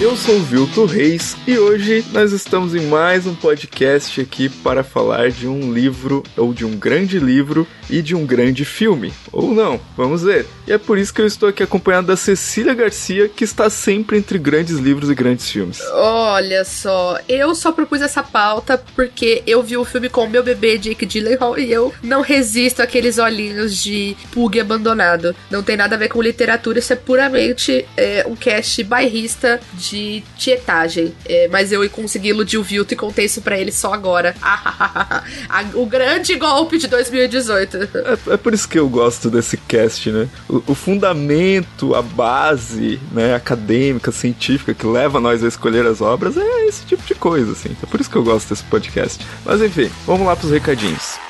Eu sou o Vilto Reis e hoje nós estamos em mais um podcast aqui para falar de um livro, ou de um grande livro e de um grande filme. Ou não, vamos ver. E é por isso que eu estou aqui acompanhado da Cecília Garcia, que está sempre entre grandes livros e grandes filmes. Olha só, eu só propus essa pauta porque eu vi o filme com o meu bebê Jake Gyllenhaal e eu não resisto àqueles olhinhos de pug abandonado. Não tem nada a ver com literatura, isso é puramente é, um cast bairrista de de tietagem. É, mas eu consegui iludir o Vilto e contei isso pra ele só agora. o grande golpe de 2018. É, é, por isso que eu gosto desse cast, né? O, o, fundamento, a base né, acadêmica, científica que leva nós a escolher as obras é esse tipo de coisa, assim. É por isso que eu gosto desse podcast. Mas enfim, vamos lá pros recadinhos.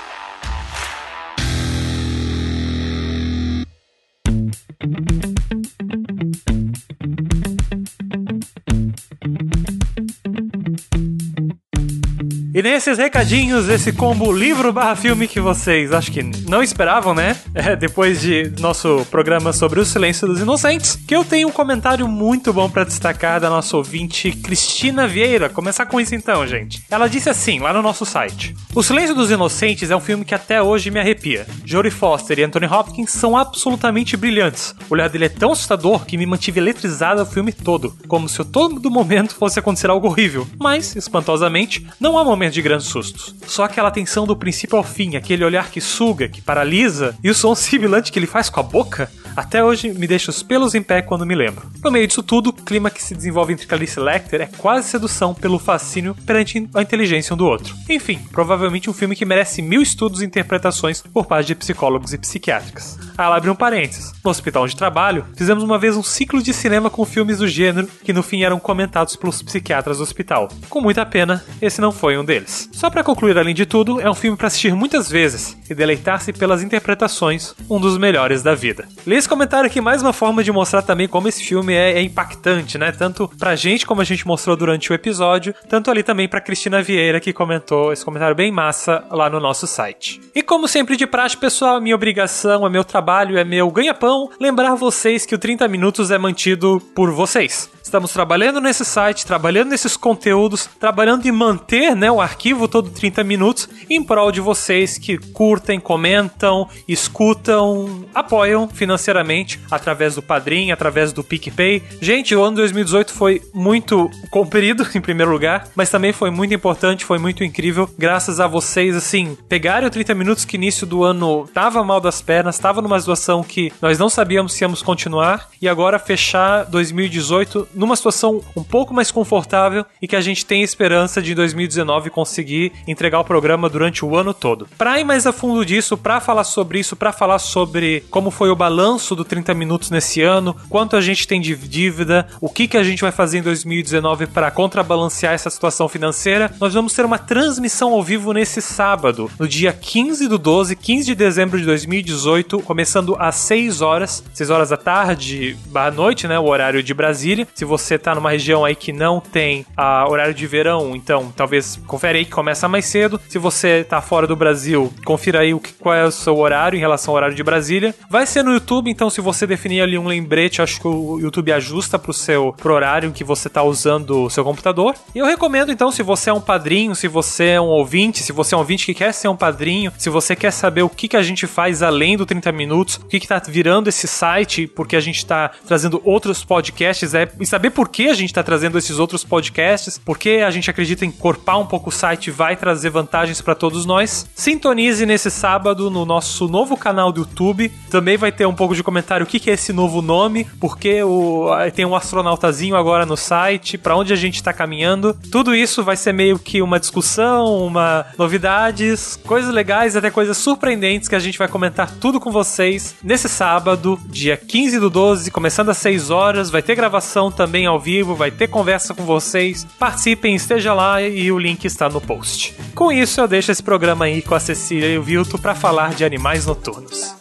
E nesses recadinhos, esse combo livro barra filme que vocês acho que não esperavam, né? É, depois de nosso programa sobre o silêncio dos inocentes, que eu tenho um comentário muito bom para destacar da nossa ouvinte Cristina Vieira. Começar com isso então, gente. Ela disse assim, lá no nosso site: O Silêncio dos Inocentes é um filme que até hoje me arrepia. Jodie Foster e Anthony Hopkins são absolutamente brilhantes. O olhar dele é tão assustador que me mantive eletrizada o filme todo, como se todo momento fosse acontecer algo horrível. Mas, espantosamente, não há momento de grandes sustos. Só aquela tensão do princípio ao fim, aquele olhar que suga, que paralisa, e o som sibilante que ele faz com a boca, até hoje me deixa os pelos em pé quando me lembro. No meio disso tudo, o clima que se desenvolve entre Clarice Lecter é quase sedução pelo fascínio perante a inteligência um do outro. Enfim, provavelmente um filme que merece mil estudos e interpretações por parte de psicólogos e psiquiátricas. Ah, ela abre um parênteses. No hospital onde trabalho, fizemos uma vez um ciclo de cinema com filmes do gênero que no fim eram comentados pelos psiquiatras do hospital. Com muita pena, esse não foi um deles. Só para concluir, além de tudo, é um filme para assistir muitas vezes e deleitar-se pelas interpretações, um dos melhores da vida. Lê esse comentário aqui mais uma forma de mostrar também como esse filme é, é impactante, né? Tanto pra gente, como a gente mostrou durante o episódio, tanto ali também pra Cristina Vieira, que comentou esse comentário bem massa lá no nosso site. E como sempre de praxe, pessoal, minha obrigação, é meu trabalho, é meu ganha-pão, lembrar vocês que o 30 Minutos é mantido por vocês. Estamos trabalhando nesse site, trabalhando nesses conteúdos, trabalhando em manter né, o arquivo todo 30 minutos em prol de vocês que curtem, comentam, escutam, apoiam financeiramente através do Padrim, através do PicPay. Gente, o ano 2018 foi muito comprido, em primeiro lugar, mas também foi muito importante, foi muito incrível, graças a vocês, assim, pegarem o 30 minutos que início do ano tava mal das pernas, tava numa situação que nós não sabíamos se íamos continuar, e agora fechar 2018 numa situação um pouco mais confortável e que a gente tem esperança de em 2019 conseguir entregar o programa durante o ano todo. Para ir mais a fundo disso, para falar sobre isso, para falar sobre como foi o balanço do 30 minutos nesse ano, quanto a gente tem de dívida, o que que a gente vai fazer em 2019 para contrabalancear essa situação financeira, nós vamos ter uma transmissão ao vivo nesse sábado, no dia 15 do 12, 15 de dezembro de 2018, começando às 6 horas, 6 horas da tarde, barra noite, né, o horário de Brasília. Se você tá numa região aí que não tem a horário de verão, então talvez confere aí que começa mais cedo. Se você tá fora do Brasil, confira aí o que, qual é o seu horário em relação ao horário de Brasília. Vai ser no YouTube, então se você definir ali um lembrete, acho que o YouTube ajusta pro seu pro horário que você tá usando o seu computador. E eu recomendo então, se você é um padrinho, se você é um ouvinte, se você é um ouvinte que quer ser um padrinho, se você quer saber o que, que a gente faz além do 30 minutos, o que, que tá virando esse site, porque a gente tá trazendo outros podcasts, é saber por que a gente está trazendo esses outros podcasts, porque a gente acredita em corpar um pouco o site vai trazer vantagens para todos nós. Sintonize nesse sábado no nosso novo canal do YouTube. Também vai ter um pouco de comentário o que, que é esse novo nome, porque o, tem um astronautazinho agora no site, para onde a gente está caminhando. Tudo isso vai ser meio que uma discussão, uma novidades, coisas legais, até coisas surpreendentes que a gente vai comentar tudo com vocês nesse sábado, dia 15 do 12, começando às 6 horas. Vai ter gravação também ao vivo, vai ter conversa com vocês. Participem, esteja lá e o link está no post. Com isso, eu deixo esse programa aí com a Cecília e o Vilto para falar de animais noturnos.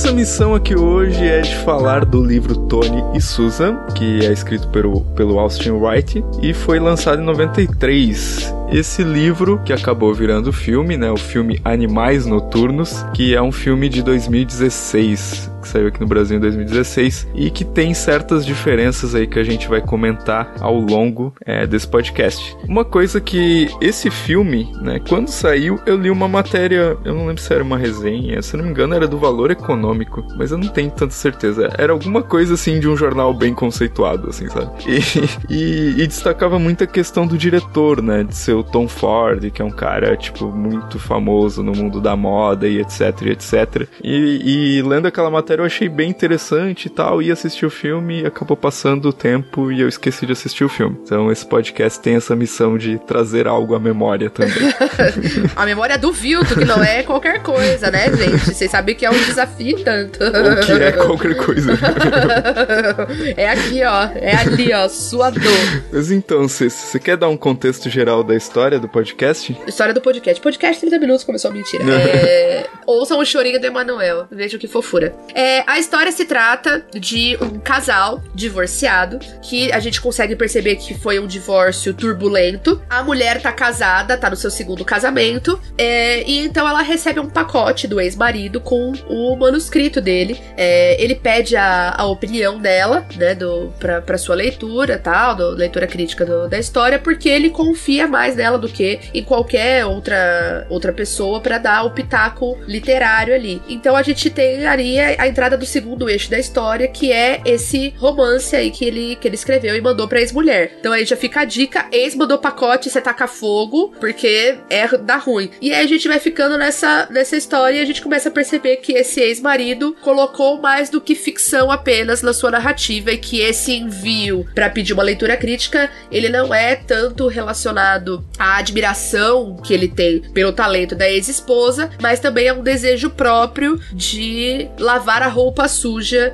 Nossa missão aqui hoje é de falar do livro Tony e Susan, que é escrito pelo, pelo Austin Wright e foi lançado em 93 esse livro que acabou virando filme, né? O filme Animais Noturnos, que é um filme de 2016 que saiu aqui no Brasil em 2016 e que tem certas diferenças aí que a gente vai comentar ao longo é, desse podcast. Uma coisa que esse filme, né, quando saiu, eu li uma matéria, eu não lembro se era uma resenha, se não me engano era do Valor Econômico, mas eu não tenho tanta certeza. Era alguma coisa assim de um jornal bem conceituado, assim, sabe? E, e, e destacava muito a questão do diretor, né, de ser o Tom Ford, que é um cara, tipo, muito famoso no mundo da moda e etc, e etc. E, e lendo aquela matéria matéria eu achei bem interessante e tal, e assisti o filme, acabou passando o tempo e eu esqueci de assistir o filme. Então esse podcast tem essa missão de trazer algo à memória também. a memória do Vilto, que não é qualquer coisa, né, gente? Vocês sabem que é um desafio tanto. O que é qualquer coisa. é aqui, ó. É ali, ó. Sua dor. Mas então, você quer dar um contexto geral da história do podcast? História do podcast. Podcast 30 minutos começou a mentira. é... Ouçam o chorinho do Emanuel. Vejam que fofura. É, a história se trata de um casal divorciado que a gente consegue perceber que foi um divórcio turbulento. A mulher tá casada, tá no seu segundo casamento, é, e então ela recebe um pacote do ex-marido com o manuscrito dele. É, ele pede a, a, opinião dela, né, do, pra, pra sua leitura, tal, do, leitura crítica do, da história, porque ele confia mais nela do que em qualquer outra, outra pessoa para dar o pitaco literário ali. Então a gente tem ali a entrada do segundo eixo da história, que é esse romance aí que ele, que ele escreveu e mandou pra ex-mulher. Então aí já fica a dica: ex mandou pacote, você taca fogo, porque é dá ruim. E aí a gente vai ficando nessa, nessa história e a gente começa a perceber que esse ex-marido colocou mais do que ficção apenas na sua narrativa e que esse envio para pedir uma leitura crítica, ele não é tanto relacionado à admiração que ele tem pelo talento da ex-esposa, mas também é um desejo próprio de lavar lavar a roupa suja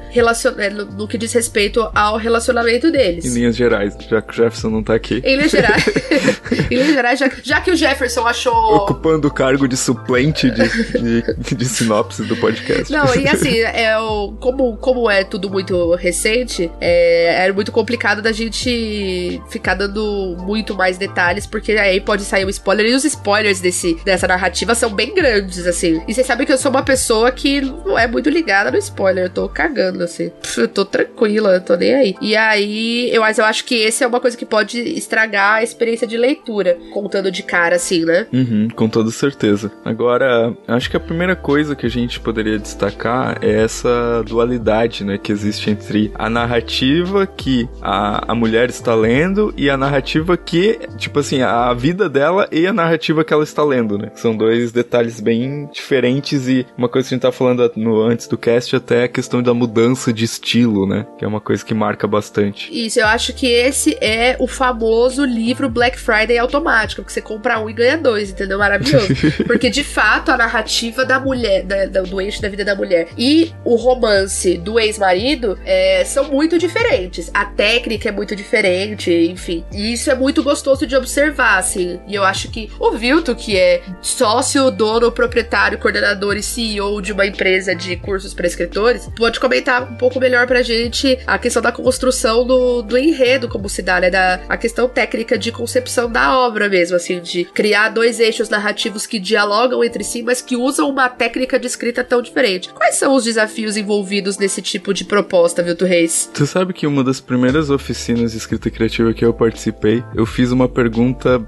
é, no, que diz respeito ao relacionamento deles. Em linhas gerais, já que o Jefferson não tá aqui. Em linhas gerais, em linhas gerais já, já, que o Jefferson achou. Ocupando o cargo de suplente de, de, de sinopse do podcast. Não, e assim, é, o, como, como é tudo muito recente, é, era muito complicado da gente ficar dando muito mais detalhes, porque aí pode sair um spoiler. E os spoilers desse, dessa narrativa são bem grandes, assim. E vocês sabem que eu sou uma pessoa que não é muito ligada spoiler, eu tô cagando, assim. Eu tô tranquila, eu tô nem aí. E aí, eu, mas eu acho que esse é uma coisa que pode estragar a experiência de leitura, contando de cara, assim, né? Uhum, com toda certeza. Agora, acho que a primeira coisa que a gente poderia destacar é essa dualidade, né, que existe entre a narrativa que a, a mulher está lendo e a narrativa que, tipo assim, a vida dela e a narrativa que ela está lendo, né? São dois detalhes bem diferentes e uma coisa que a gente tá falando no, antes do cast até a questão da mudança de estilo, né? Que é uma coisa que marca bastante. Isso, eu acho que esse é o famoso livro Black Friday automático, que você compra um e ganha dois, entendeu? Maravilhoso. Porque de fato a narrativa da mulher, da, da, do eixo da vida da mulher e o romance do ex-marido é, são muito diferentes. A técnica é muito diferente, enfim. E isso é muito gostoso de observar, assim. E eu acho que o Vilto, que é sócio, dono, proprietário, coordenador e CEO de uma empresa de cursos para escritores, pode comentar um pouco melhor pra gente a questão da construção do, do enredo, como se dá, né? Da, a questão técnica de concepção da obra mesmo, assim, de criar dois eixos narrativos que dialogam entre si, mas que usam uma técnica de escrita tão diferente. Quais são os desafios envolvidos nesse tipo de proposta, Vilto Reis? Tu sabe que uma das primeiras oficinas de escrita criativa que eu participei, eu fiz uma pergunta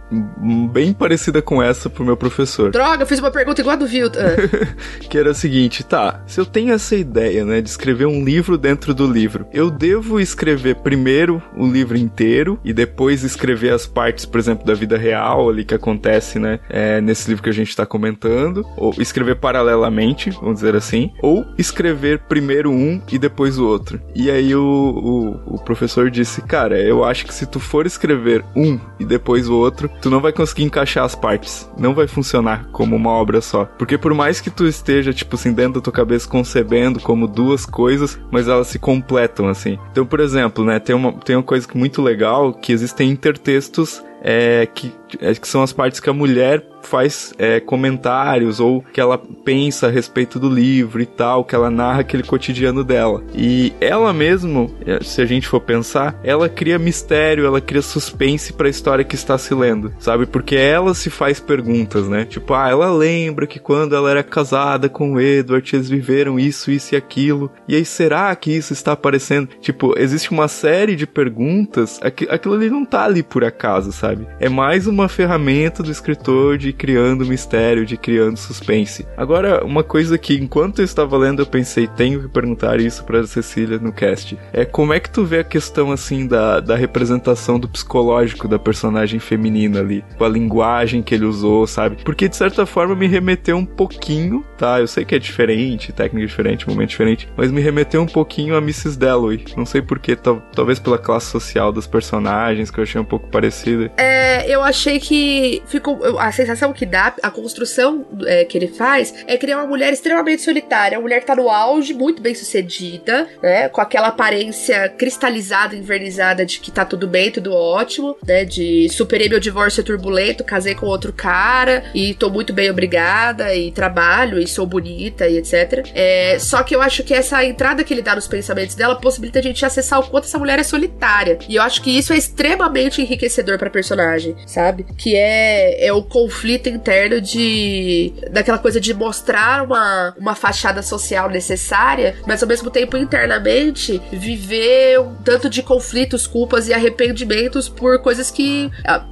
bem parecida com essa pro meu professor. Droga, eu fiz uma pergunta igual a do Vilto. Ah. que era a seguinte, tá, se eu tenho essa ideia, né, de escrever um livro dentro do livro. Eu devo escrever primeiro o livro inteiro e depois escrever as partes, por exemplo, da vida real ali que acontece, né, é, nesse livro que a gente está comentando, ou escrever paralelamente, vamos dizer assim, ou escrever primeiro um e depois o outro. E aí o, o, o professor disse, cara, eu acho que se tu for escrever um e depois o outro, tu não vai conseguir encaixar as partes. Não vai funcionar como uma obra só. Porque por mais que tu esteja, tipo assim, dentro da tua cabeça concebendo como duas coisas, mas elas se completam, assim. Então, por exemplo, né, tem uma, tem uma coisa muito legal que existem intertextos é, que, é, que são as partes que a mulher faz é, comentários ou que ela pensa a respeito do livro e tal, que ela narra aquele cotidiano dela. E ela mesmo, é, se a gente for pensar, ela cria mistério, ela cria suspense para a história que está se lendo, sabe? Porque ela se faz perguntas, né? Tipo, ah, ela lembra que quando ela era casada com o Edward, eles viveram isso, isso e aquilo. E aí, será que isso está aparecendo? Tipo, existe uma série de perguntas, aquilo ali não tá ali por acaso, sabe? É mais uma ferramenta do escritor de criando mistério, de criando suspense. Agora, uma coisa que enquanto eu estava lendo eu pensei, tenho que perguntar isso para Cecília no cast. É como é que tu vê a questão assim da, da representação do psicológico da personagem feminina ali, com a linguagem que ele usou, sabe? Porque de certa forma me remeteu um pouquinho, tá? Eu sei que é diferente, técnica diferente, momento diferente, mas me remeteu um pouquinho a Mrs. Dalloway. Não sei porquê, talvez pela classe social das personagens, que eu achei um pouco parecida. É, eu achei que ficou. A sensação que dá, a construção é, que ele faz, é criar uma mulher extremamente solitária, uma mulher que tá no auge, muito bem sucedida, né? Com aquela aparência cristalizada, invernizada de que tá tudo bem, tudo ótimo, né? De superei meu divórcio turbulento, casei com outro cara e tô muito bem obrigada e trabalho e sou bonita e etc. É, só que eu acho que essa entrada que ele dá nos pensamentos dela possibilita a gente acessar o quanto essa mulher é solitária. E eu acho que isso é extremamente enriquecedor pra personagem, sabe? Que é, é o conflito interno de. daquela coisa de mostrar uma, uma fachada social necessária, mas ao mesmo tempo internamente viver um tanto de conflitos, culpas e arrependimentos por coisas que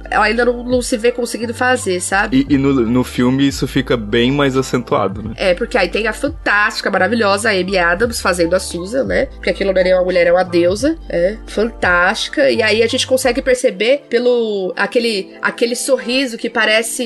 ela ainda não, não se vê conseguindo fazer, sabe? E, e no, no filme isso fica bem mais acentuado, né? É, porque aí tem a fantástica, maravilhosa Amy Adams fazendo a Susan, né? Porque aquilo não é nem uma mulher, é uma deusa, é fantástica. E aí a gente consegue perceber pelo aquele, aquele sorriso que parece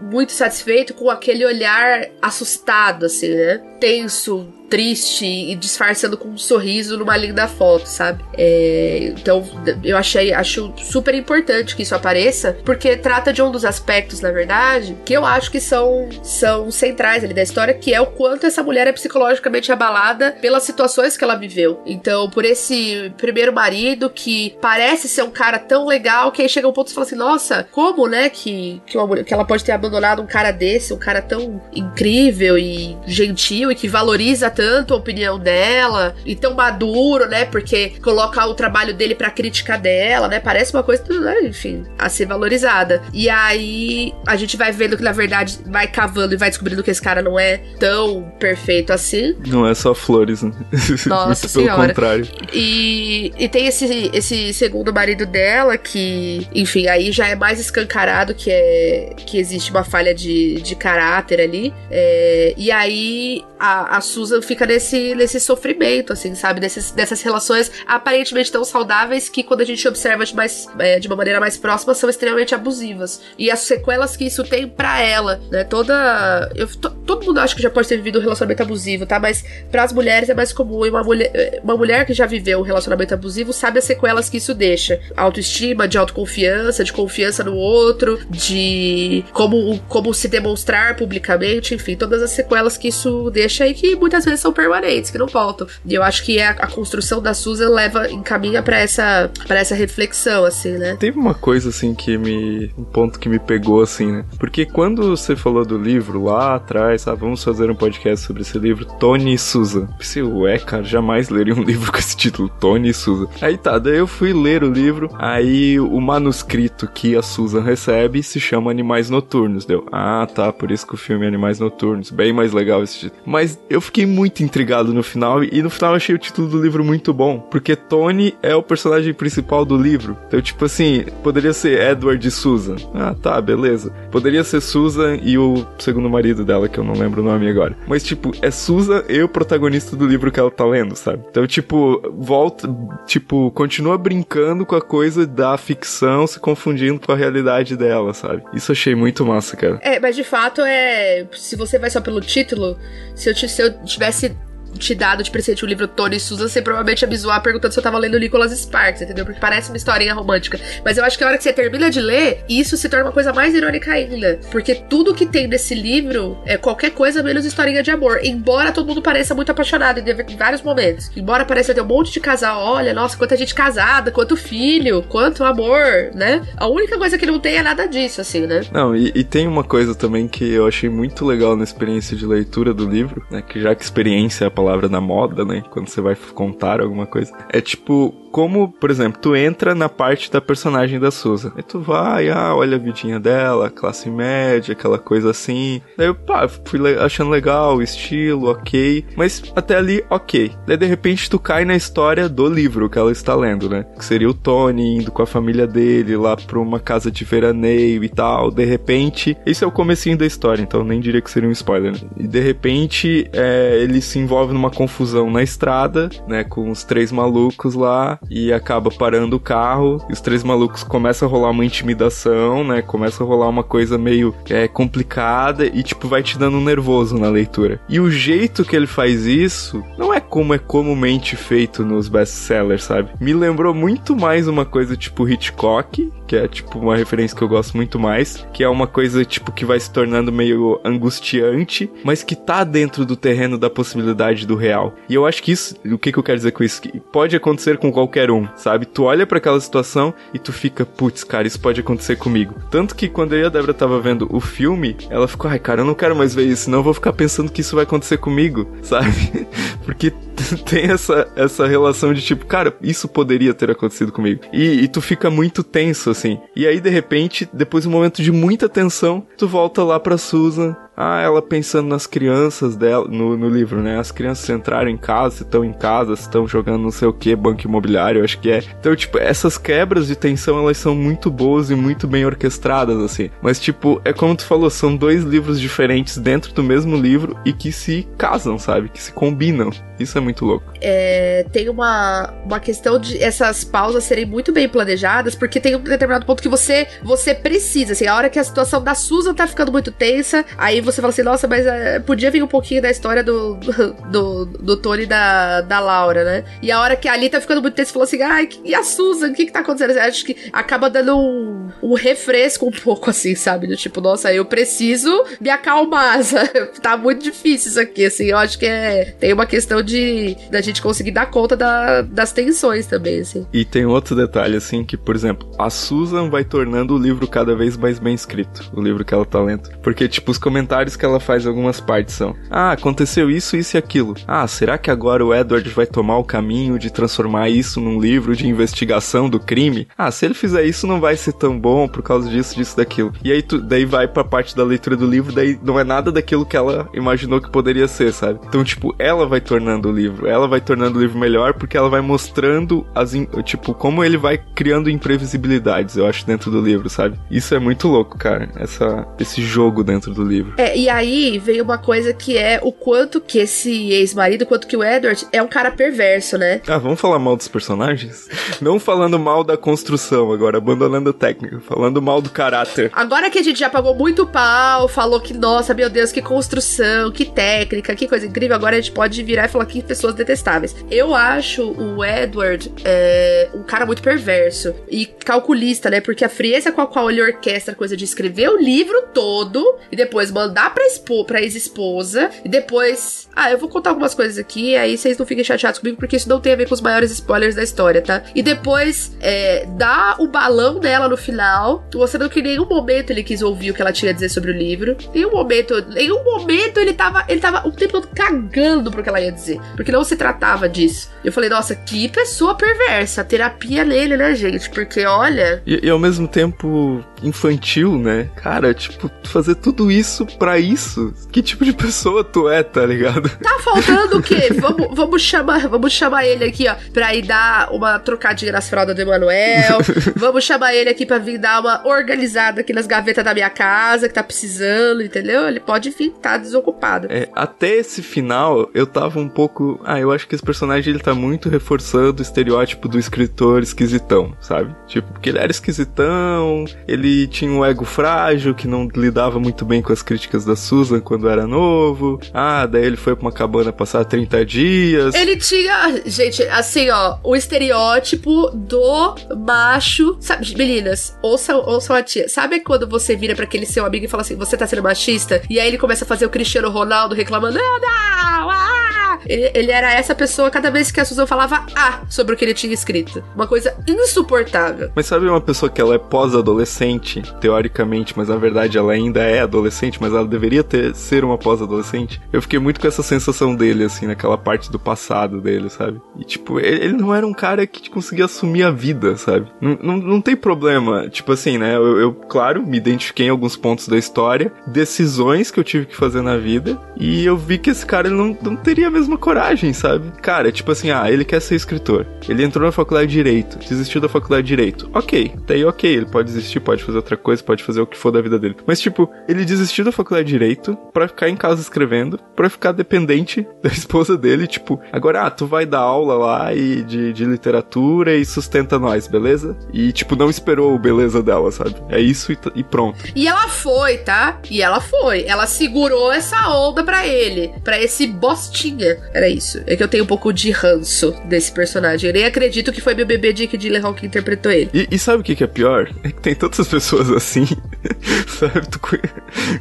muito satisfeito com aquele olhar assustado, assim, né? Tenso, triste e disfarçando com um sorriso numa linda foto, sabe? É, então, eu achei, acho super importante que isso apareça, porque trata de um dos aspectos, na verdade, que eu acho que são, são centrais ali da história, que é o quanto essa mulher é psicologicamente abalada pelas situações que ela viveu. Então, por esse primeiro marido que parece ser um cara tão legal que aí chega um ponto e fala assim: nossa, como, né, que, que, uma, que ela pode ter abandonado um cara desse, um cara tão incrível e gentil e que valoriza tanto a opinião dela e tão maduro, né? Porque coloca o trabalho dele pra crítica dela, né? Parece uma coisa, né, enfim, a ser valorizada. E aí a gente vai vendo que na verdade vai cavando e vai descobrindo que esse cara não é tão perfeito assim. Não é só flores, né? Nossa pelo contrário. E, e tem esse, esse segundo marido dela que, enfim, aí já é mais escancarado que é que existe uma falha de, de caráter ali. É, e aí a, a Susan fica nesse, nesse sofrimento, assim, sabe? Desses, dessas relações aparentemente tão saudáveis que quando a gente observa de, mais, é, de uma maneira mais próxima são extremamente abusivas. E as sequelas que isso tem para ela, né? Toda. Eu, todo mundo acha que já pode ter vivido um relacionamento abusivo, tá? Mas para as mulheres é mais comum. E uma mulher, uma mulher que já viveu um relacionamento abusivo sabe as sequelas que isso deixa: autoestima, de autoconfiança, de confiança no outro, de como, como se demonstrar publicamente, enfim, todas as sequelas que isso deixa e que muitas vezes são permanentes, que não voltam. E eu acho que a, a construção da Susan leva, encaminha para essa, pra essa reflexão, assim, né? Teve uma coisa, assim, que me. um ponto que me pegou, assim, né? Porque quando você falou do livro lá atrás, ah, vamos fazer um podcast sobre esse livro, Tony e Susan. Pensei, ué, cara, jamais leria um livro com esse título, Tony e Susan. Aí tá, daí eu fui ler o livro, aí o manuscrito que a Susan recebe se chama Animais Noturnos. Deu, ah, tá, por isso que o filme é Animais Noturnos. Bem mais legal esse título. Mas eu fiquei muito intrigado no final, e no final eu achei o título do livro muito bom, porque Tony é o personagem principal do livro. Então, tipo assim, poderia ser Edward e Susan. Ah, tá, beleza. Poderia ser Susan e o segundo marido dela, que eu não lembro o nome agora. Mas, tipo, é Susan e o protagonista do livro que ela tá lendo, sabe? Então, tipo, volta, tipo, continua brincando com a coisa da ficção, se confundindo com a realidade dela, sabe? Isso achei muito massa, cara. É, mas de fato é. Se você vai só pelo título, se eu, se eu tivesse 现 te dado de presente o livro Tony Susan, você provavelmente zoar perguntando se eu tava lendo Nicholas Sparks, entendeu? Porque parece uma historinha romântica. Mas eu acho que a hora que você termina de ler, isso se torna uma coisa mais irônica ainda. Porque tudo que tem nesse livro é qualquer coisa menos historinha de amor. Embora todo mundo pareça muito apaixonado em vários momentos. Embora pareça ter um monte de casal, olha, nossa, quanta gente casada, quanto filho, quanto amor, né? A única coisa que não tem é nada disso, assim, né? Não, e, e tem uma coisa também que eu achei muito legal na experiência de leitura do livro, né? Que já que experiência é palavra na moda, né? Quando você vai contar alguma coisa. É tipo, como, por exemplo, tu entra na parte da personagem da Susan. Aí tu vai, ah, olha a vidinha dela, classe média, aquela coisa assim. Daí eu, pá, fui achando legal, estilo, ok. Mas até ali, ok. Daí de repente tu cai na história do livro que ela está lendo, né? Que seria o Tony indo com a família dele lá pra uma casa de veraneio e tal. De repente, esse é o comecinho da história, então nem diria que seria um spoiler. Né? E de repente, é, ele se envolve numa confusão na estrada, né? Com os três malucos lá e acaba parando o carro. E os três malucos começam a rolar uma intimidação, né? Começa a rolar uma coisa meio é, complicada e, tipo, vai te dando um nervoso na leitura. E o jeito que ele faz isso não é como é comumente feito nos best-sellers, sabe? Me lembrou muito mais uma coisa tipo Hitchcock, que é tipo uma referência que eu gosto muito mais, que é uma coisa tipo que vai se tornando meio angustiante, mas que tá dentro do terreno da possibilidade do real. E eu acho que isso, o que, que eu quero dizer com isso? Que pode acontecer com qualquer um, sabe? Tu olha para aquela situação e tu fica, putz, cara, isso pode acontecer comigo. Tanto que quando eu e a Débora tava vendo o filme, ela ficou, ai, cara, eu não quero mais ver isso, senão eu vou ficar pensando que isso vai acontecer comigo, sabe? Porque tem essa, essa relação de tipo, cara, isso poderia ter acontecido comigo. E, e, tu fica muito tenso, assim. E aí, de repente, depois de um momento de muita tensão, tu volta lá pra Susan, ah, ela pensando nas crianças dela, no, no livro, né? As crianças entraram em casa, estão em casa, estão jogando não sei o que, banco imobiliário, acho que é. Então, tipo, essas quebras de tensão, elas são muito boas e muito bem orquestradas, assim. Mas, tipo, é como tu falou, são dois livros diferentes dentro do mesmo livro e que se casam, sabe? Que se combinam. Isso é muito louco. É, tem uma, uma questão de essas pausas serem muito bem planejadas, porque tem um determinado ponto que você você precisa, assim, a hora que a situação da Susan tá ficando muito tensa, aí você fala assim, nossa, mas é, podia vir um pouquinho da história do, do, do Tony e da, da Laura, né? E a hora que ali tá ficando muito tensa, você falou assim, ai, e a Susan, o que que tá acontecendo? Eu acho que acaba dando um, um refresco um pouco, assim, sabe? Do tipo, nossa, eu preciso me acalmar, tá muito difícil isso aqui, assim, eu acho que é, tem uma questão de da gente conseguir dar conta da, das tensões também, assim. E tem outro detalhe, assim, que, por exemplo, a Susan vai tornando o livro cada vez mais bem escrito, o livro que ela tá lendo. Porque, tipo, os comentários que ela faz algumas partes são: Ah, aconteceu isso, isso e aquilo. Ah, será que agora o Edward vai tomar o caminho de transformar isso num livro de investigação do crime? Ah, se ele fizer isso, não vai ser tão bom por causa disso, disso, daquilo. E aí, tu, daí vai pra parte da leitura do livro, daí não é nada daquilo que ela imaginou que poderia ser, sabe? Então, tipo, ela vai tornando o livro, ela vai tornando o livro melhor porque ela vai mostrando as tipo como ele vai criando imprevisibilidades, eu acho dentro do livro, sabe? Isso é muito louco, cara. Essa esse jogo dentro do livro. É, e aí veio uma coisa que é o quanto que esse ex-marido, quanto que o Edward é um cara perverso, né? Ah, vamos falar mal dos personagens? Não falando mal da construção agora, abandonando a técnica, falando mal do caráter. Agora que a gente já pagou muito pau, falou que, nossa, meu Deus, que construção, que técnica, que coisa incrível, agora a gente pode virar e falar que pessoas detestáveis. Eu acho o Edward é, um cara muito perverso e calculista, né? Porque a frieza com a qual ele orquestra a coisa de escrever o livro todo e depois mandar pra, expo, pra ex-esposa e depois. Ah, eu vou contar algumas coisas aqui, aí vocês não fiquem chateados comigo, porque isso não tem a ver com os maiores spoilers da história, tá? E depois é, dá o balão dela no final, mostrando que em nenhum momento ele quis ouvir o que ela tinha a dizer sobre o livro. Nenhum momento, nenhum momento ele tava, ele tava o tempo todo cagando pro que ela ia dizer. Porque não se tratava disso. Eu falei, nossa, que pessoa perversa. Terapia nele, né, gente? Porque olha. E, e ao mesmo tempo infantil, né? Cara, tipo, fazer tudo isso pra isso. Que tipo de pessoa tu é, tá ligado? Tá faltando o quê? vamos, vamos, chamar, vamos chamar ele aqui, ó, pra ir dar uma trocadinha nas fraldas do Emanuel. vamos chamar ele aqui pra vir dar uma organizada aqui nas gavetas da minha casa, que tá precisando, entendeu? Ele pode vir, tá desocupado. É, até esse final, eu tava um pouco. Ah, eu acho que esse personagem ele tá muito reforçando o estereótipo do escritor esquisitão, sabe? Tipo, porque ele era esquisitão, ele tinha um ego frágil que não lidava muito bem com as críticas da Susan quando era novo. Ah, daí ele foi pra uma cabana passar 30 dias. Ele tinha. Gente, assim, ó, o estereótipo do macho. Sabe, meninas, ouçam, ouçam a tia. Sabe quando você vira pra aquele seu amigo e fala assim: você tá sendo machista? E aí ele começa a fazer o Cristiano Ronaldo reclamando: não, não, ah! Ele, era essa pessoa cada vez que a Susan falava ah sobre o que ele tinha escrito. Uma coisa insuportável. Mas sabe uma pessoa que ela é pós-adolescente, teoricamente, mas na verdade ela ainda é adolescente, mas ela deveria ter, ser uma pós-adolescente? Eu fiquei muito com essa sensação dele, assim, naquela parte do passado dele, sabe? E, tipo, ele, ele não era um cara que conseguia assumir a vida, sabe? Não, não, não tem problema. Tipo assim, né? Eu, eu, claro, me identifiquei em alguns pontos da história, decisões que eu tive que fazer na vida, e eu vi que esse cara ele não, não teria a mesma coragem, sabe? Cara, tipo assim, ah, ele quer ser escritor. Ele entrou na faculdade de Direito, desistiu da faculdade de Direito. Ok, daí ok, ele pode desistir, pode fazer outra coisa, pode fazer o que for da vida dele. Mas, tipo, ele desistiu da faculdade de Direito pra ficar em casa escrevendo, pra ficar dependente da esposa dele, tipo, agora, ah, tu vai dar aula lá e de, de literatura e sustenta nós, beleza? E, tipo, não esperou o beleza dela, sabe? É isso e, e pronto. E ela foi, tá? E ela foi. Ela segurou essa onda pra ele, pra esse bostinha. Era isso. É que eu tenho um pouco de ranço desse personagem. Eu nem acredito que foi meu bebê Jake Gyllenhaal que interpretou ele. E, e sabe o que, que é pior? É que tem tantas pessoas assim, sabe?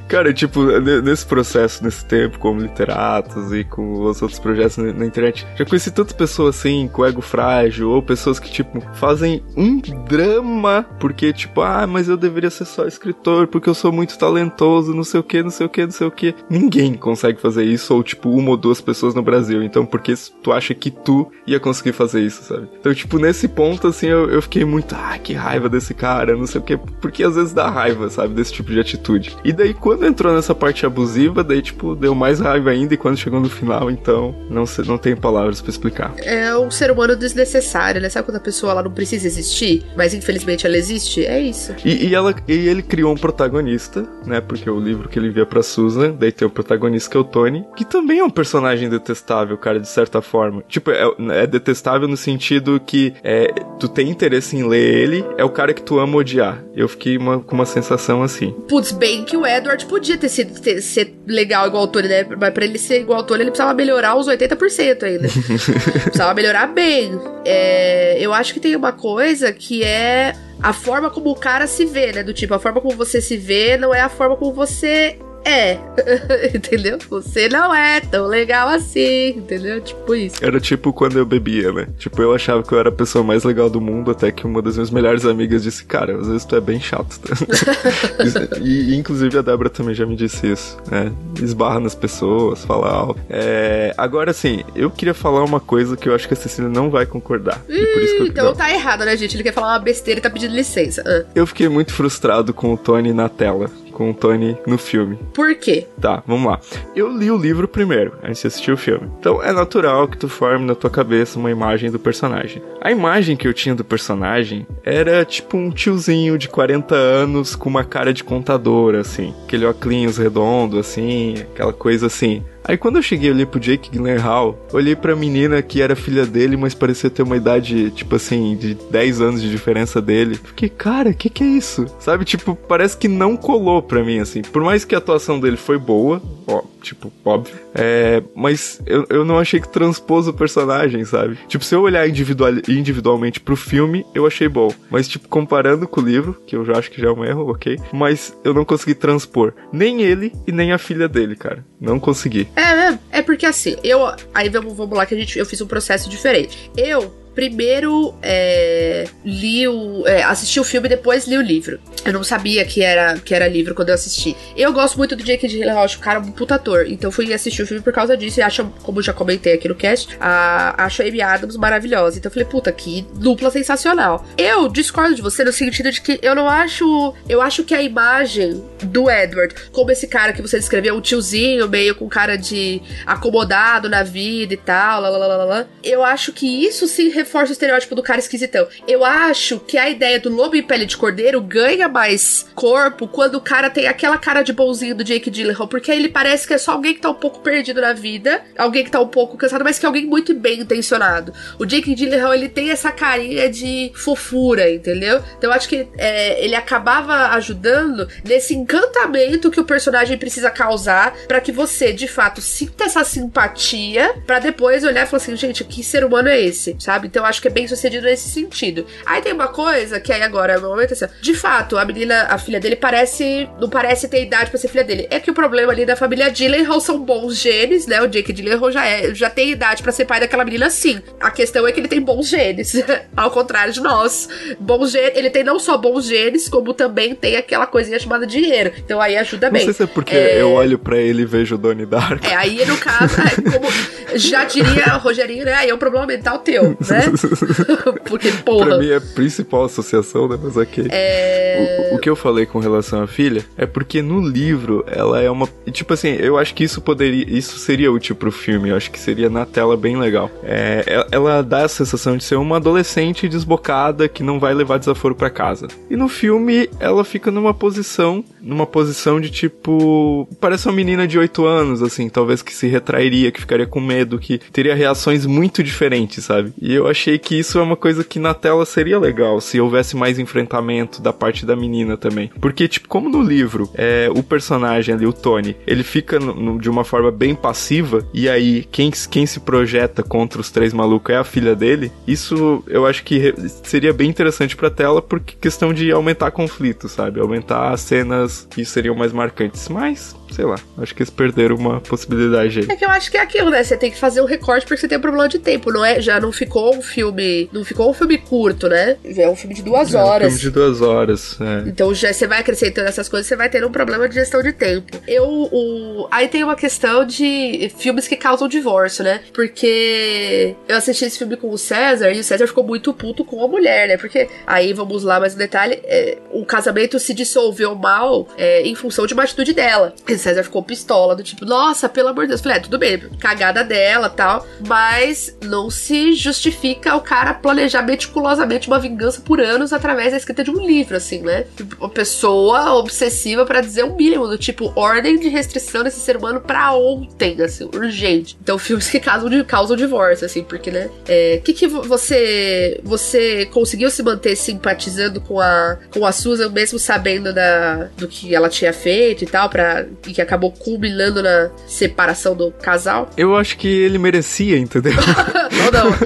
Cara, tipo, nesse processo, nesse tempo, como literatos e com os outros projetos na, na internet, já conheci tantas pessoas assim, com ego frágil, ou pessoas que, tipo, fazem um drama porque, tipo, ah, mas eu deveria ser só escritor porque eu sou muito talentoso, não sei o que, não sei o que, não sei o que. Ninguém consegue fazer isso, ou, tipo, uma ou duas pessoas no Brasil. Então, por que tu acha que tu ia conseguir fazer isso, sabe? Então, tipo, nesse ponto, assim, eu, eu fiquei muito, ah, que raiva desse cara, não sei o que, porque às vezes dá raiva, sabe, desse tipo de atitude. E daí, quando entrou nessa parte abusiva, daí, tipo, deu mais raiva ainda, e quando chegou no final, então, não, não tenho palavras para explicar. É um ser humano desnecessário, né? Sabe quando a pessoa ela não precisa existir, mas infelizmente ela existe? É isso. E, e ela, e ele criou um protagonista, né? Porque o livro que ele envia pra Susan, daí tem o protagonista que é o Tony, que também é um personagem detestável, cara, de certa forma. Tipo, é, é detestável no sentido que é, tu tem interesse em ler ele, é o cara que tu ama odiar. Eu fiquei uma, com uma sensação assim. Putz, bem que o Edward podia ter sido ter, ser legal igual o Tony, né? Mas pra ele ser igual Tony, ele precisava melhorar uns 80% ainda. precisava melhorar bem. É, eu acho que tem uma coisa que é a forma como o cara se vê, né? Do tipo, a forma como você se vê não é a forma como você é, entendeu? Você não é tão legal assim, entendeu? Tipo isso. Era tipo quando eu bebia, né? Tipo, eu achava que eu era a pessoa mais legal do mundo, até que uma das minhas melhores amigas disse, cara, às vezes tu é bem chato. Tá? e, inclusive a Débora também já me disse isso, né? Esbarra nas pessoas, fala alto. É... Agora, assim, eu queria falar uma coisa que eu acho que a Cecília não vai concordar. Ih, eu... então não. tá errado, né, gente? Ele quer falar uma besteira e tá pedindo licença. Ah. Eu fiquei muito frustrado com o Tony na tela com o Tony no filme. Por quê? Tá, vamos lá. Eu li o livro primeiro, antes de assistir o filme. Então é natural que tu forme na tua cabeça uma imagem do personagem. A imagem que eu tinha do personagem era tipo um tiozinho de 40 anos com uma cara de contador, assim. Aquele óculos redondo, assim, aquela coisa assim. Aí quando eu cheguei ali pro Jake Gyllenhaal, olhei pra menina que era filha dele, mas parecia ter uma idade, tipo assim, de 10 anos de diferença dele. Fiquei, cara, que que é isso? Sabe, tipo, parece que não colou pra mim, assim. Por mais que a atuação dele foi boa, ó, tipo, óbvio. É, mas eu, eu não achei que transpôs o personagem, sabe? Tipo, se eu olhar individual, individualmente pro filme, eu achei bom. Mas, tipo, comparando com o livro, que eu já acho que já é um erro, ok? Mas eu não consegui transpor nem ele e nem a filha dele, cara. Não consegui. É, é, é porque assim, eu. Aí vamos, vamos lá que a gente, eu fiz um processo diferente. Eu primeiro é, li o. É, assisti o filme e depois li o livro. Eu não sabia que era, que era livro quando eu assisti. Eu gosto muito do Jake Gyllenhaal, acho o cara um puta ator. Então fui assistir o filme por causa disso. E acho, como já comentei aqui no cast, a, acho a Amy Adams maravilhosa. Então eu falei, puta, que dupla sensacional. Eu discordo de você no sentido de que eu não acho. Eu acho que a imagem do Edward, como esse cara que você descreveu, um tiozinho meio com cara de acomodado na vida e tal, lá, lá, lá, lá, eu acho que isso se reforça o estereótipo do cara esquisitão. Eu acho que a ideia do lobo em pele de cordeiro ganha mais corpo quando o cara tem aquela cara de bonzinho do Jake Gyllenhaal, porque ele parece que é só alguém que tá um pouco perdido na vida, alguém que tá um pouco cansado, mas que é alguém muito bem intencionado. O Jake Gyllenhaal, ele tem essa carinha de fofura, entendeu? Então eu acho que é, ele acabava ajudando nesse encantamento que o personagem precisa causar para que você, de fato, sinta essa simpatia para depois olhar e falar assim, gente, que ser humano é esse, sabe? Então eu acho que é bem sucedido nesse sentido. Aí tem uma coisa que aí agora, no momento assim, de fato, a menina, a filha dele parece, não parece ter idade para ser filha dele. É que o problema ali da família Gyllenhaal são bons genes, né? O Jake Gyllenhaal já é, já tem idade para ser pai daquela menina sim. A questão é que ele tem bons genes, ao contrário de nós. Bons genes, ele tem não só bons genes, como também tem aquela coisinha chamada dinheiro. Então aí ajuda bem. Não sei se é porque é... eu olho para ele e vejo o Donnie Darko. É, aí no caso, é, como já diria o Rogerinho, né? Aí é um problema mental teu, né? porque, porra. Pra mim é a principal associação, né? Mas ok. É... O, o que eu falei com relação à filha é porque no livro ela é uma. Tipo assim, eu acho que isso poderia. Isso seria útil pro filme. Eu acho que seria na tela bem legal. É, ela dá a sensação de ser uma adolescente desbocada que não vai levar desaforo para casa. E no filme ela fica numa posição. Numa posição de tipo. Parece uma menina de 8 anos, assim, talvez que se retrairia, que ficaria com medo, que teria reações muito diferentes, sabe? E eu achei que isso é uma coisa que na tela seria legal, se houvesse mais enfrentamento da parte da menina também. Porque, tipo, como no livro, é, o personagem ali, o Tony, ele fica no, no, de uma forma bem passiva, e aí quem, quem se projeta contra os três malucos é a filha dele, isso eu acho que seria bem interessante pra tela, porque questão de aumentar conflito, sabe? Aumentar as cenas que seriam mais marcantes. Mas, sei lá, acho que eles perderam uma possibilidade aí. É que eu acho que é aquilo, né? Você tem que fazer um recorte porque você tem um problema de tempo, não é? Já não ficou um filme. Não ficou um filme curto, né? É um filme de duas horas. É um filme de duas horas, é. Então já você vai acrescentando essas coisas, você vai ter um problema de gestão de tempo. Eu. O... Aí tem uma questão de filmes que causam divórcio, né? Porque eu assisti esse filme com o César e o César ficou muito puto com a mulher, né? Porque aí vamos lá mais um detalhe: é, o casamento se dissolveu mal é, em função de uma atitude dela. César ficou pistola, do tipo, nossa, pelo amor de Deus. Eu falei, é, tudo bem, cagada dela tal, mas não se justifica o cara planejar meticulosamente uma vingança por anos através da escrita de um livro, assim, né? Uma pessoa obsessiva para dizer o um mínimo, do tipo, ordem de restrição desse ser humano pra ontem, assim, urgente. Então, filmes que causam, causam divórcio, assim, porque, né? O é, que, que você você conseguiu se manter simpatizando com a, com a Susan, mesmo sabendo da, do que ela tinha feito e tal, pra, que acabou culminando na separação do casal? Eu acho que ele merecia, entendeu? não, não.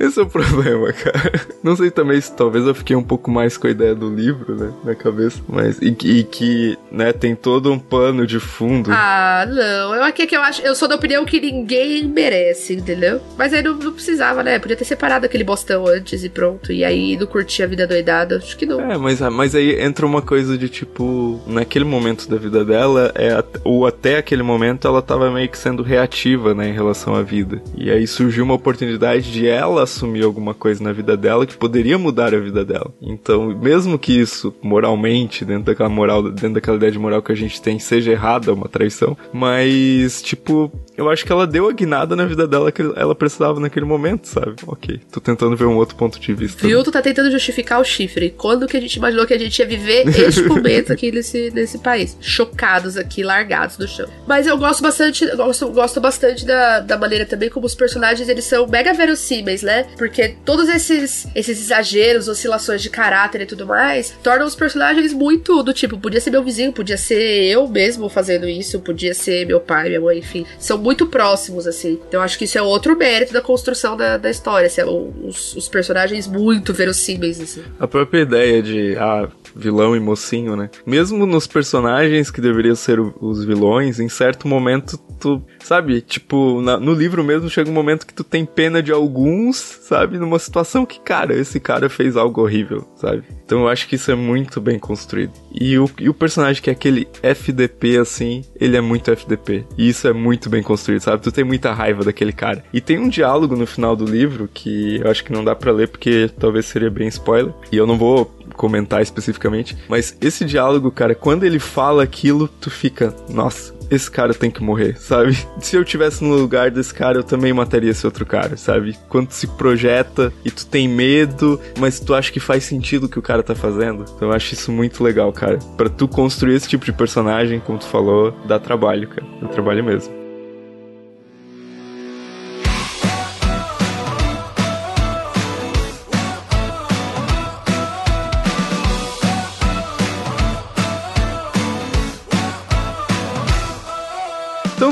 Esse é o problema, cara. Não sei também se talvez eu fiquei um pouco mais com a ideia do livro, né, na cabeça, mas e, e que, né, tem todo um pano de fundo. Ah, não. Eu aqui é que eu acho, eu sou da opinião que ninguém merece, entendeu? Mas aí não, não precisava, né? Podia ter separado aquele bostão antes e pronto. E aí não curtir a vida doidada. Acho que não. É, mas, mas aí entra uma coisa de tipo, naquele momento da vida dela, é, ou até aquele momento ela tava meio que sendo reativa, né, em relação à vida. E aí surgiu uma oportunidade de ela assumir alguma coisa na vida dela que poderia mudar a vida dela. Então, mesmo que isso moralmente, dentro daquela moral, dentro daquela ideia de moral que a gente tem, seja errada, uma traição, mas tipo, eu acho que ela deu a guinada na vida dela que ela precisava naquele momento, sabe? Ok, tô tentando ver um outro ponto de vista. Viu? Tu tá tentando justificar o chifre. Quando que a gente imaginou que a gente ia viver este momento aqui nesse, nesse país? Chocados aqui, largados no chão. Mas eu gosto bastante, gosto, gosto bastante da, da maneira também como os personagens eles são mega verossímeis, né? Porque todos esses, esses exageros, oscilações de caráter e tudo mais, tornam os personagens muito do tipo, podia ser meu vizinho, podia ser eu mesmo fazendo isso, podia ser meu pai, minha mãe, enfim. São muito muito próximos, assim. Então acho que isso é outro mérito da construção da, da história. Assim, os, os, personagens muito verossímeis, assim. A própria ideia de, ah, vilão e mocinho, né? Mesmo nos personagens que deveriam ser os vilões, em certo momento tu, sabe, tipo, na, no livro mesmo chega um momento que tu tem pena de alguns, sabe, numa situação que, cara, esse cara fez algo horrível, sabe? Então eu acho que isso é muito bem construído. E o, e o personagem que é aquele FDP, assim, ele é muito FDP. E isso é muito bem construído, sabe? Tu tem muita raiva daquele cara. E tem um diálogo no final do livro que eu acho que não dá para ler porque talvez seria bem spoiler. E eu não vou comentar especificamente, mas esse diálogo, cara, quando ele fala aquilo, tu fica, nossa, esse cara tem que morrer, sabe? Se eu tivesse no lugar desse cara, eu também mataria esse outro cara, sabe? Quando se projeta e tu tem medo, mas tu acha que faz sentido o que o cara tá fazendo. Então eu acho isso muito legal, cara. Para tu construir esse tipo de personagem, como tu falou, dá trabalho, cara. Dá trabalho mesmo.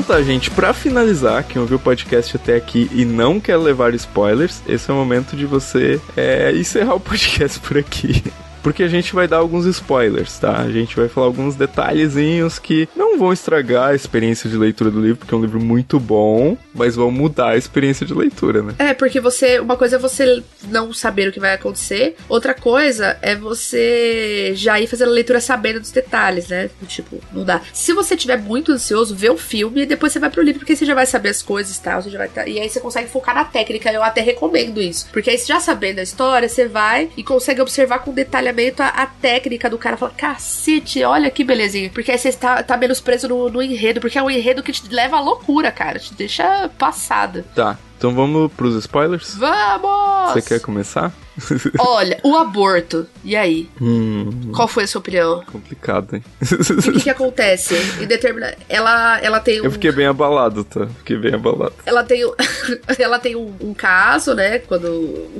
Tá, gente, pra finalizar, quem ouviu o podcast até aqui e não quer levar spoilers, esse é o momento de você é, encerrar o podcast por aqui porque a gente vai dar alguns spoilers, tá? A gente vai falar alguns detalhezinhos que não vão estragar a experiência de leitura do livro, porque é um livro muito bom, mas vão mudar a experiência de leitura, né? É, porque você. Uma coisa é você não saber o que vai acontecer, outra coisa é você já ir fazendo a leitura sabendo dos detalhes, né? Tipo, não dá. Se você tiver muito ansioso, vê o filme e depois você vai pro livro, porque você já vai saber as coisas e tal, você já vai tá... E aí você consegue focar na técnica, eu até recomendo isso. Porque aí, já sabendo a história, você vai e consegue observar com detalhe a, a técnica do cara. Fala, cacete, olha que belezinha. Porque aí você tá, tá menos preso no, no enredo, porque é um enredo que te leva à loucura, cara. Te deixa passada. Tá, então vamos pros spoilers? Vamos! Você quer começar? Olha, o aborto. E aí? Hum, Qual foi a sua opinião? complicado, hein? O que, que acontece? Em determina... ela, ela tem um. Eu fiquei bem abalado, tá? Fiquei bem abalado. Ela tem, ela tem um, um caso, né? Quando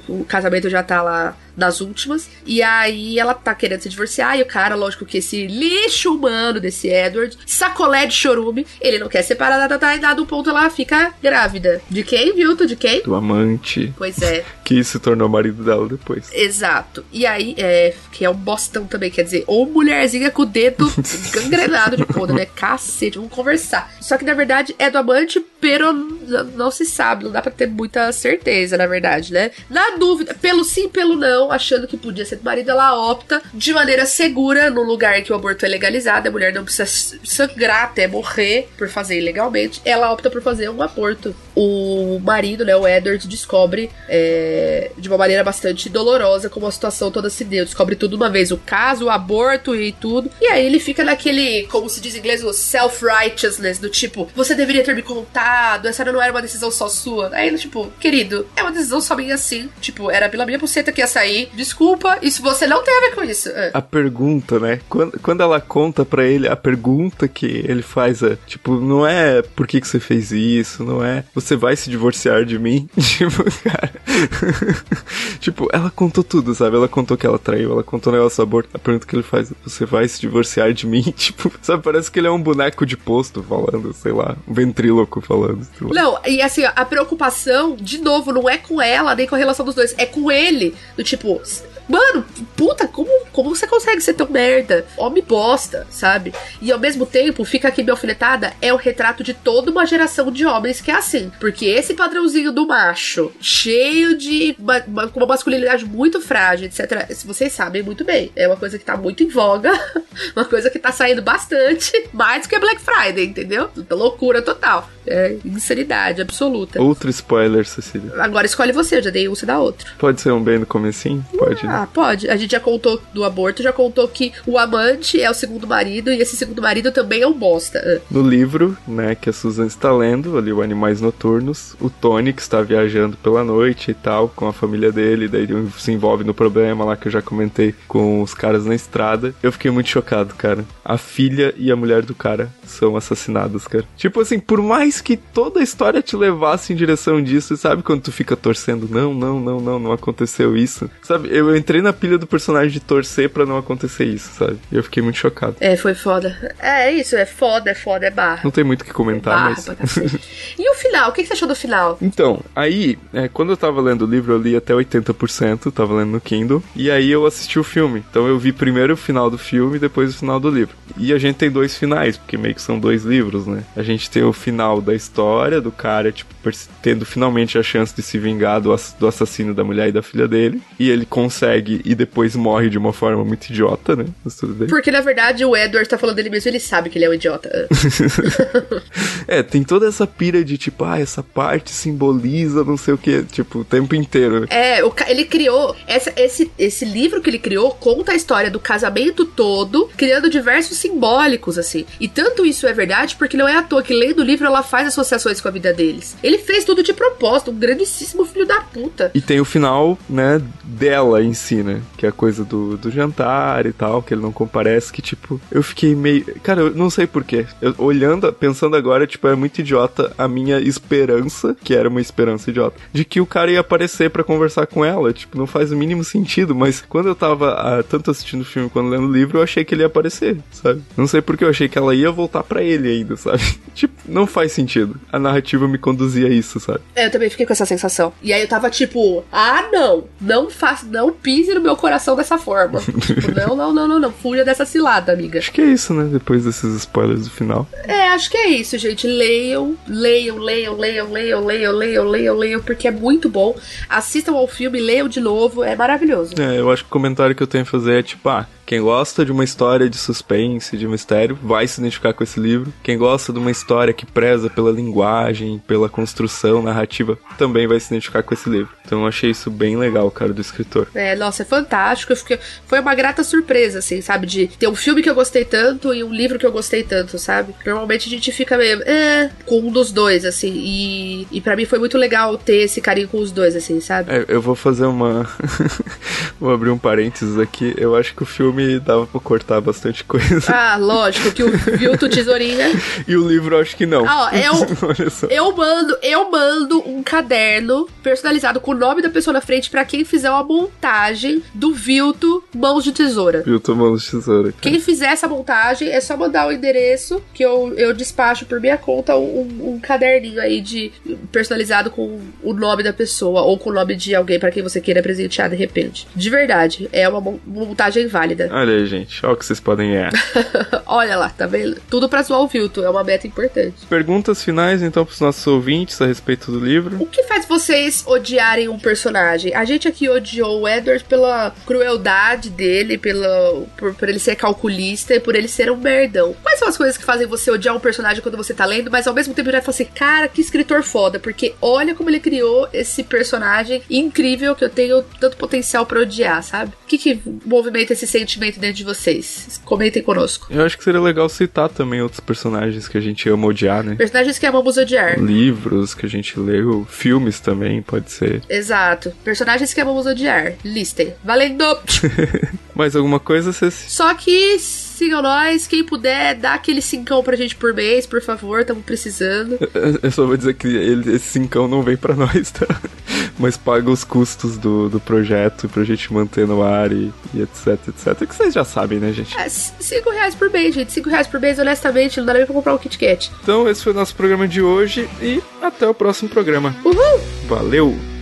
o casamento já tá lá nas últimas. E aí ela tá querendo se divorciar. E o cara, lógico que esse lixo humano desse Edward, sacolé de chorume, ele não quer separar, tá, tá, tá, e dado um ponto ela fica grávida. De quem, viu? Tu de quem? Do amante, Pois é. que se tornou marido dela depois. Exato. E aí, é, que é um bostão também, quer dizer, ou mulherzinha com o dedo gangrenado de podre, né? Cacete, vamos conversar. Só que na verdade é do amante, pero não se sabe, não dá pra ter muita certeza, na verdade, né? Na dúvida, pelo sim, pelo não, achando que podia ser do marido, ela opta de maneira segura no lugar que o aborto é legalizado, a mulher não precisa sangrar até morrer por fazer ilegalmente, ela opta por fazer um aborto. O marido, né, o Edward, descobre é, de uma maneira bastante dolorosa como a situação toda se deu. Descobre tudo uma vez, o caso, o aborto e tudo. E aí ele fica naquele, como se diz em inglês, o self-righteousness, do tipo, você deveria ter me contado, essa não era uma decisão só sua. Aí, tipo, querido, é uma decisão só minha assim. Tipo, era pela minha buceta que ia sair. Desculpa, isso você não tem a ver com isso. É. A pergunta, né? Quando, quando ela conta pra ele, a pergunta que ele faz é, tipo, não é por que, que você fez isso, não é você vai se divorciar de mim? tipo, cara. tipo, ela contou tudo, sabe? Ela contou que ela traiu, ela contou o negócio do aborto. A pergunta que ele faz é, você vai se divorciar de mim? Tipo, sabe? Parece que ele é um boneco de posto falando, sei lá, um ventríloco falando. Não, e assim, a preocupação, de novo, não é com ela, nem com a relação dos dois, é com ele. Do tipo, mano, puta, como, como você consegue ser tão merda? Homem bosta, sabe? E ao mesmo tempo, fica aqui minha alfinetada, é o retrato de toda uma geração de homens que é assim. Porque esse padrãozinho do macho, cheio de. ma- ma- com uma masculinidade muito frágil, etc. Vocês sabem muito bem. É uma coisa que tá muito em voga, uma coisa que tá saindo bastante, mais do que Black Friday, entendeu? Loucura total. É insanidade absoluta. Outro spoiler, Cecília. Agora escolhe você, eu já dei um, você dá outro. Pode ser um bem no comecinho? Pode, né? Ah, pode. A gente já contou do aborto, já contou que o amante é o segundo marido e esse segundo marido também é um bosta. Ah. No livro, né, que a Susan está lendo, ali o Animais Noturnos, o Tony, que está viajando pela noite e tal, com a família dele, daí ele se envolve no problema lá que eu já comentei com os caras na estrada. Eu fiquei muito chocado, cara. A filha e a mulher do cara são assassinadas, cara. Tipo assim, por mais que toda a história te levasse em direção disso, sabe quando tu fica torcendo? Não, não, não, não, não aconteceu isso. Sabe, eu entrei na pilha do personagem de torcer pra não acontecer isso, sabe? E eu fiquei muito chocado. É, foi foda. É, é isso, é foda, é foda, é barra. Não tem muito o que comentar, barra mas. E o final? O que que você achou do final? Então, aí, é, quando eu tava lendo o livro, eu li até 80%, tava lendo no Kindle, e aí eu assisti o filme. Então eu vi primeiro o final do filme e depois o final do livro. E a gente tem dois finais, porque meio que são dois livros, né? A gente tem o final da história do cara, tipo, tendo finalmente a chance de se vingar do, do assassino da mulher e da filha dele. E ele consegue e depois morre de uma forma muito idiota, né? Porque na verdade o Edward tá falando dele mesmo, ele sabe que ele é um idiota. é, tem toda essa pira de tipo, ah, essa parte simboliza não sei o que, tipo, o tempo inteiro. É, o, ele criou. Essa, esse, esse livro que ele criou conta a história do casamento todo, criando diversos simbólicos, assim. E tanto isso é verdade porque não é à toa que lendo o livro ela faz associações com a vida deles. Ele fez tudo de propósito, um grandíssimo filho da puta. E tem o final, né, dela em si, né? Que é a coisa do, do jantar e tal, que ele não comparece, que tipo, eu fiquei meio. Cara, eu não sei porquê. Olhando, pensando agora, tipo, é muito idiota a minha esperança, que era uma esperança idiota, de que o cara ia aparecer para conversar com ela. Tipo, não faz o mínimo sentido, mas quando eu tava ah, tanto assistindo o filme quanto lendo o livro, eu achei que ele ia aparecer, sabe? Não sei porque eu achei que ela ia voltar para ele ainda, sabe? tipo, não faz sentido. A narrativa me conduzia a isso, sabe? É, eu também fiquei com essa sensação. E aí eu tava tipo, ah, não, não faça, não pise no meu coração dessa forma. tipo, não, não, não, não, não, fuja dessa cilada, amiga. Acho que é isso, né? Depois desses spoilers do final. É, acho que é isso, gente. Leiam, leiam, leiam, leiam, leiam, leiam, leiam, leiam, leiam, porque é muito bom. Assistam ao filme, leiam de novo, é maravilhoso. É, eu acho que o comentário que eu tenho a fazer é tipo, ah, quem gosta de uma história de suspense, de mistério, vai se identificar com esse livro. Quem gosta de uma história que preza pela linguagem, pela construção narrativa, também vai se identificar com esse livro. Então eu achei isso bem legal, cara, do escritor. É, nossa, é fantástico. Fiquei... Foi uma grata surpresa, assim, sabe? De ter um filme que eu gostei tanto e um livro que eu gostei tanto, sabe? Normalmente a gente fica meio, é, com um dos dois, assim. E, e para mim foi muito legal ter esse carinho com os dois, assim, sabe? É, eu vou fazer uma. vou abrir um parênteses aqui. Eu acho que o filme filme dava pra cortar bastante coisa. Ah, lógico, que o Vilto Tesourinha. e o livro acho que não. Ah, ó, eu, eu mando, eu mando um caderno personalizado com o nome da pessoa na frente para quem fizer uma montagem do Vilto Mãos de Tesoura. Vilto Mãos de Tesoura. Cara. Quem fizer essa montagem é só mandar o endereço que eu, eu despacho por minha conta um, um caderninho aí de personalizado com o nome da pessoa ou com o nome de alguém para quem você queira presentear de repente. De verdade, é uma montagem válida. Olha aí, gente. Olha o que vocês podem ganhar. Olha lá, tá vendo? Tudo pra zoar o Vilto, é uma meta importante. Perguntas finais, então, pros nossos ouvintes a respeito do livro. O que faz vocês odiarem um personagem? A gente aqui odiou o Edward pela crueldade dele, pela, por, por ele ser calculista e por ele ser um merdão. Quais são as coisas que fazem você odiar um personagem quando você tá lendo, mas ao mesmo tempo já fala assim, cara, que escritor foda, porque olha como ele criou esse personagem incrível que eu tenho tanto potencial para odiar, sabe? O que que movimenta esse sentimento? dentro de vocês? Comentem conosco. Eu acho que seria legal citar também outros personagens que a gente ama odiar, né? Personagens que amamos odiar. Livros que a gente leu, filmes também, pode ser. Exato. Personagens que amamos odiar. Listem. Valendo! Mais alguma coisa, Ceci? Só que sigam nós. Quem puder, dá aquele cincão pra gente por mês, por favor, estamos precisando. Eu só vou dizer que ele, esse cincão não vem pra nós, tá? Mas paga os custos do, do projeto pra gente manter no ar e, e etc, etc. Que vocês já sabem, né, gente? É, cinco reais por mês, gente. Cinco reais por mês, honestamente, não dá nem pra comprar um Kit Kat. Então, esse foi o nosso programa de hoje e até o próximo programa. Uhul! Valeu!